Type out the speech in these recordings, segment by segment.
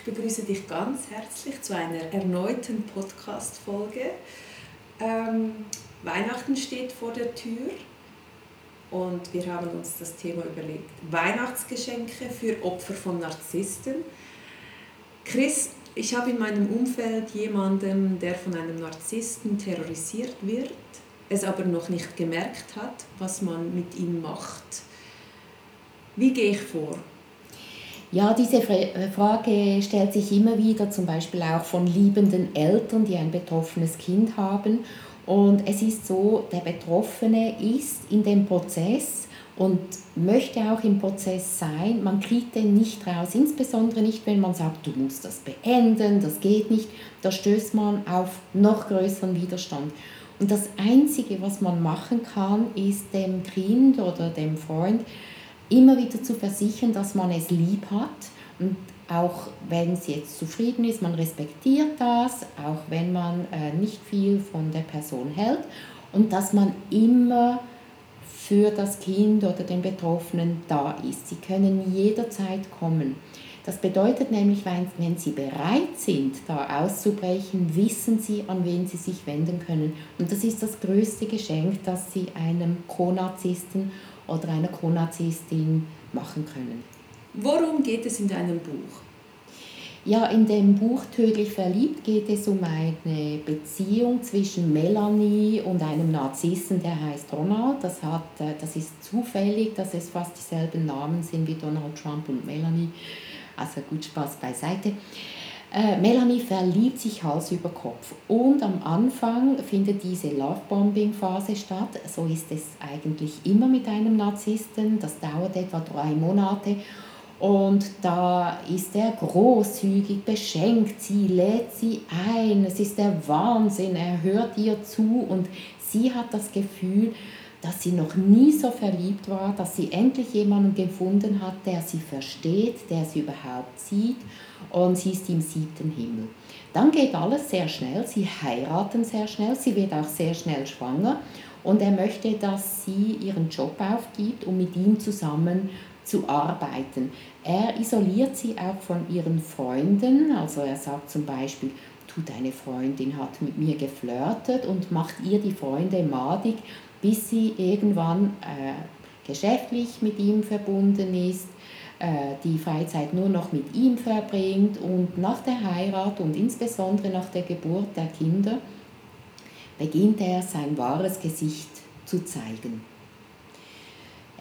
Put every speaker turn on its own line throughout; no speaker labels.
ich begrüße dich ganz herzlich zu einer erneuten Podcast-Folge. Ähm, Weihnachten steht vor der Tür und wir haben uns das Thema überlegt. Weihnachtsgeschenke für Opfer von Narzissten. Chris, ich habe in meinem Umfeld jemanden, der von einem Narzissten terrorisiert wird, es aber noch nicht gemerkt hat, was man mit ihm macht. Wie gehe ich vor?
Ja, diese äh, Frage stellt sich immer wieder, zum Beispiel auch von liebenden Eltern, die ein betroffenes Kind haben. Und es ist so, der Betroffene ist in dem Prozess und möchte auch im Prozess sein. Man kriegt den nicht raus, insbesondere nicht, wenn man sagt, du musst das beenden, das geht nicht. Da stößt man auf noch größeren Widerstand. Und das Einzige, was man machen kann, ist dem Kind oder dem Freund immer wieder zu versichern, dass man es lieb hat und auch wenn es jetzt zufrieden ist, man respektiert das, auch wenn man äh, nicht viel von der Person hält und dass man immer für das Kind oder den Betroffenen da ist. Sie können jederzeit kommen. Das bedeutet nämlich, wenn, Sie bereit sind, da auszubrechen, wissen Sie, an wen Sie sich wenden können. Und das ist das größte Geschenk, das Sie einem Co-Narzissten oder einer Co-Narzisstin machen können.
Worum geht es in deinem Buch?
Ja, in dem Buch Tödlich verliebt geht es um eine Beziehung zwischen Melanie und einem Narzissen, der heißt Ronald. Das, hat, äh, das ist zufällig, dass es fast dieselben Namen sind wie Donald Trump und Melanie. Also gut Spaß beiseite. Äh, Melanie verliebt sich Hals über Kopf und am Anfang findet diese Lovebombing-Phase statt. So ist es eigentlich immer mit einem Narzissten. Das dauert etwa drei Monate und da ist er großzügig, beschenkt sie, lädt sie ein. Es ist der Wahnsinn, er hört ihr zu und sie hat das Gefühl, dass sie noch nie so verliebt war, dass sie endlich jemanden gefunden hat, der sie versteht, der sie überhaupt sieht. Und sie ist im siebten Himmel. Dann geht alles sehr schnell, sie heiraten sehr schnell, sie wird auch sehr schnell schwanger. Und er möchte, dass sie ihren Job aufgibt, um mit ihm zusammen zu arbeiten. Er isoliert sie auch von ihren Freunden, also er sagt zum Beispiel, du, deine Freundin hat mit mir geflirtet und macht ihr die Freunde madig, bis sie irgendwann äh, geschäftlich mit ihm verbunden ist, äh, die Freizeit nur noch mit ihm verbringt und nach der Heirat und insbesondere nach der Geburt der Kinder beginnt er sein wahres Gesicht zu zeigen.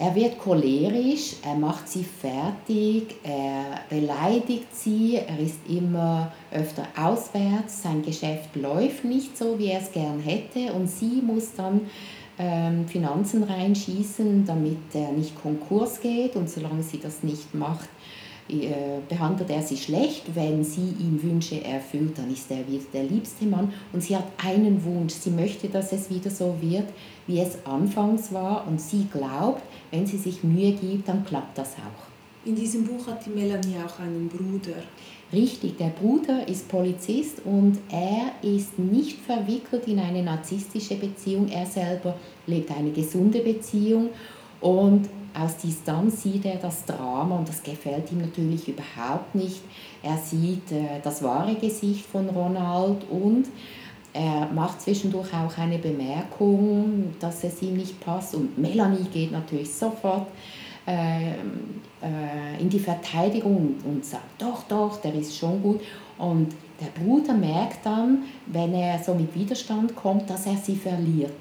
Er wird cholerisch, er macht sie fertig, er beleidigt sie, er ist immer öfter auswärts, sein Geschäft läuft nicht so, wie er es gern hätte und sie muss dann ähm, Finanzen reinschießen, damit er nicht Konkurs geht und solange sie das nicht macht, behandelt er sie schlecht. Wenn sie ihm Wünsche erfüllt, dann ist er wieder der liebste Mann. Und sie hat einen Wunsch. Sie möchte, dass es wieder so wird, wie es anfangs war. Und sie glaubt, wenn sie sich Mühe gibt, dann klappt das auch.
In diesem Buch hat die Melanie auch einen Bruder.
Richtig, der Bruder ist Polizist und er ist nicht verwickelt in eine narzisstische Beziehung. Er selber lebt eine gesunde Beziehung und aus Distanz sieht er das Drama und das gefällt ihm natürlich überhaupt nicht. Er sieht äh, das wahre Gesicht von Ronald und er macht zwischendurch auch eine Bemerkung, dass es ihm nicht passt und Melanie geht natürlich sofort äh, äh, in die Verteidigung und sagt, doch, doch, der ist schon gut. Und der Bruder merkt dann, wenn er so mit Widerstand kommt, dass er sie verliert.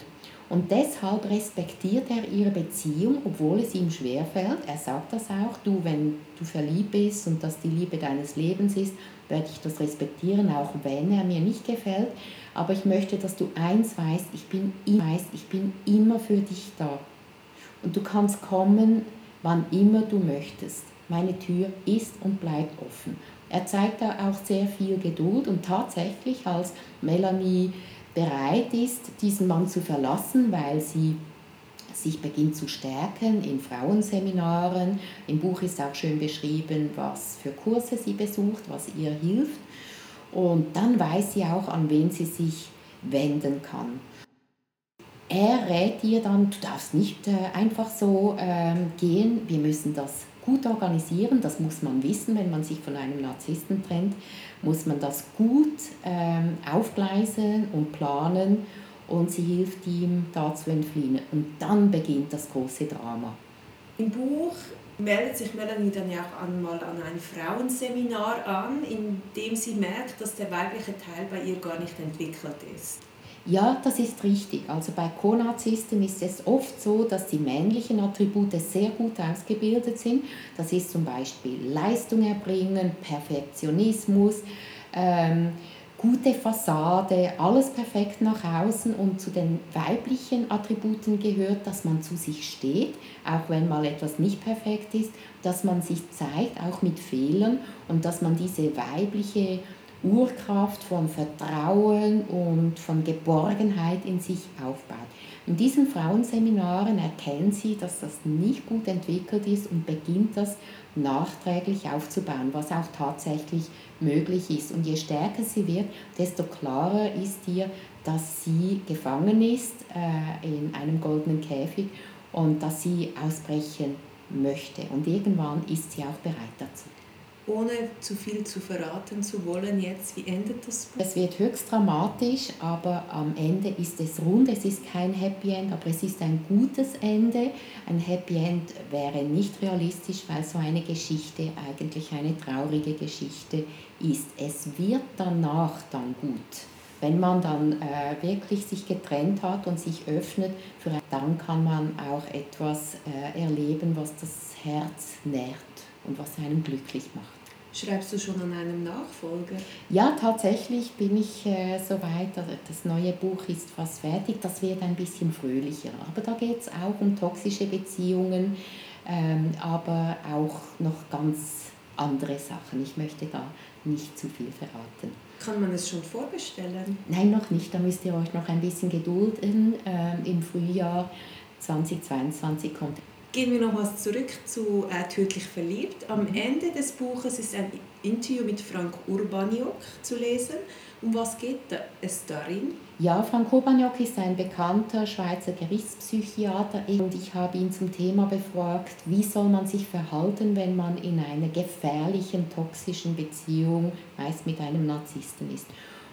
Und deshalb respektiert er ihre Beziehung, obwohl es ihm schwerfällt. Er sagt das auch, du, wenn du verliebt bist und das die Liebe deines Lebens ist, werde ich das respektieren, auch wenn er mir nicht gefällt. Aber ich möchte, dass du eins weißt, ich bin, weißt, ich bin immer für dich da. Und du kannst kommen, wann immer du möchtest. Meine Tür ist und bleibt offen. Er zeigt da auch sehr viel Geduld und tatsächlich, als Melanie bereit ist, diesen Mann zu verlassen, weil sie sich beginnt zu stärken in Frauenseminaren. Im Buch ist auch schön beschrieben, was für Kurse sie besucht, was ihr hilft. Und dann weiß sie auch, an wen sie sich wenden kann. Er rät ihr dann, du darfst nicht äh, einfach so ähm, gehen, wir müssen das gut organisieren, das muss man wissen, wenn man sich von einem Narzissten trennt, muss man das gut ähm, aufgleisen und planen und sie hilft ihm da zu entfliehen. Und dann beginnt das große Drama.
Im Buch meldet sich Melanie dann ja auch einmal an ein Frauenseminar an, in dem sie merkt, dass der weibliche Teil bei ihr gar nicht entwickelt ist.
Ja, das ist richtig. Also bei Co-Narzissten ist es oft so, dass die männlichen Attribute sehr gut ausgebildet sind. Das ist zum Beispiel Leistung erbringen, Perfektionismus, ähm, gute Fassade, alles perfekt nach außen und zu den weiblichen Attributen gehört, dass man zu sich steht, auch wenn mal etwas nicht perfekt ist, dass man sich zeigt, auch mit Fehlern und dass man diese weibliche Urkraft von Vertrauen und von Geborgenheit in sich aufbaut. In diesen Frauenseminaren erkennen sie, dass das nicht gut entwickelt ist und beginnt das nachträglich aufzubauen, was auch tatsächlich möglich ist. Und je stärker sie wird, desto klarer ist ihr, dass sie gefangen ist äh, in einem goldenen Käfig und dass sie ausbrechen möchte. Und irgendwann ist sie auch bereit dazu
ohne zu viel zu verraten zu wollen jetzt, wie endet das
Buch? Es wird höchst dramatisch, aber am Ende ist es rund. Es ist kein Happy End, aber es ist ein gutes Ende. Ein Happy End wäre nicht realistisch, weil so eine Geschichte eigentlich eine traurige Geschichte ist. Es wird danach dann gut. Wenn man dann äh, wirklich sich getrennt hat und sich öffnet, für, dann kann man auch etwas äh, erleben, was das Herz nährt und was einen glücklich macht.
Schreibst du schon an einem Nachfolger?
Ja, tatsächlich bin ich äh, soweit. Das neue Buch ist fast fertig. Das wird ein bisschen fröhlicher. Aber da geht es auch um toxische Beziehungen, ähm, aber auch noch ganz andere Sachen. Ich möchte da nicht zu viel verraten.
Kann man es schon vorbestellen?
Nein, noch nicht. Da müsst ihr euch noch ein bisschen gedulden. Ähm, Im Frühjahr 2022 kommt
Gehen wir noch was zurück zu äh, Tödlich verliebt. Am mhm. Ende des Buches ist ein Interview mit Frank Urbaniok zu lesen. Um was geht es darin?
Ja, Frank Urbaniok ist ein bekannter Schweizer Gerichtspsychiater und ich habe ihn zum Thema befragt, wie soll man sich verhalten, wenn man in einer gefährlichen, toxischen Beziehung, meist mit einem Narzissten ist.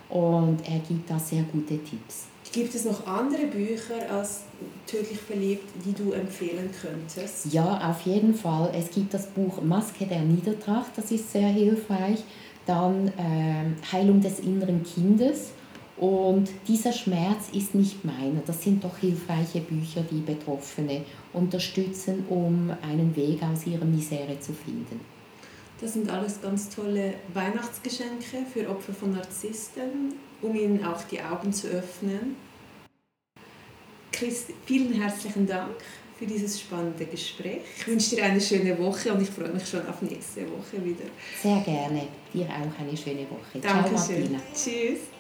Und er gibt da sehr gute Tipps.
Gibt es noch andere Bücher als Tödlich verliebt, die du empfehlen könntest?
Ja, auf jeden Fall. Es gibt das Buch Maske der Niedertracht, das ist sehr hilfreich. Dann äh, Heilung des inneren Kindes. Und dieser Schmerz ist nicht meiner. Das sind doch hilfreiche Bücher, die Betroffene unterstützen, um einen Weg aus ihrer Misere zu finden.
Das sind alles ganz tolle Weihnachtsgeschenke für Opfer von Narzissten, um ihnen auch die Augen zu öffnen. Chris, vielen herzlichen Dank für dieses spannende Gespräch. Ich wünsche dir eine schöne Woche und ich freue mich schon auf nächste Woche wieder.
Sehr gerne. Dir auch eine schöne Woche.
Dankeschön. Ciao, Martina. Tschüss.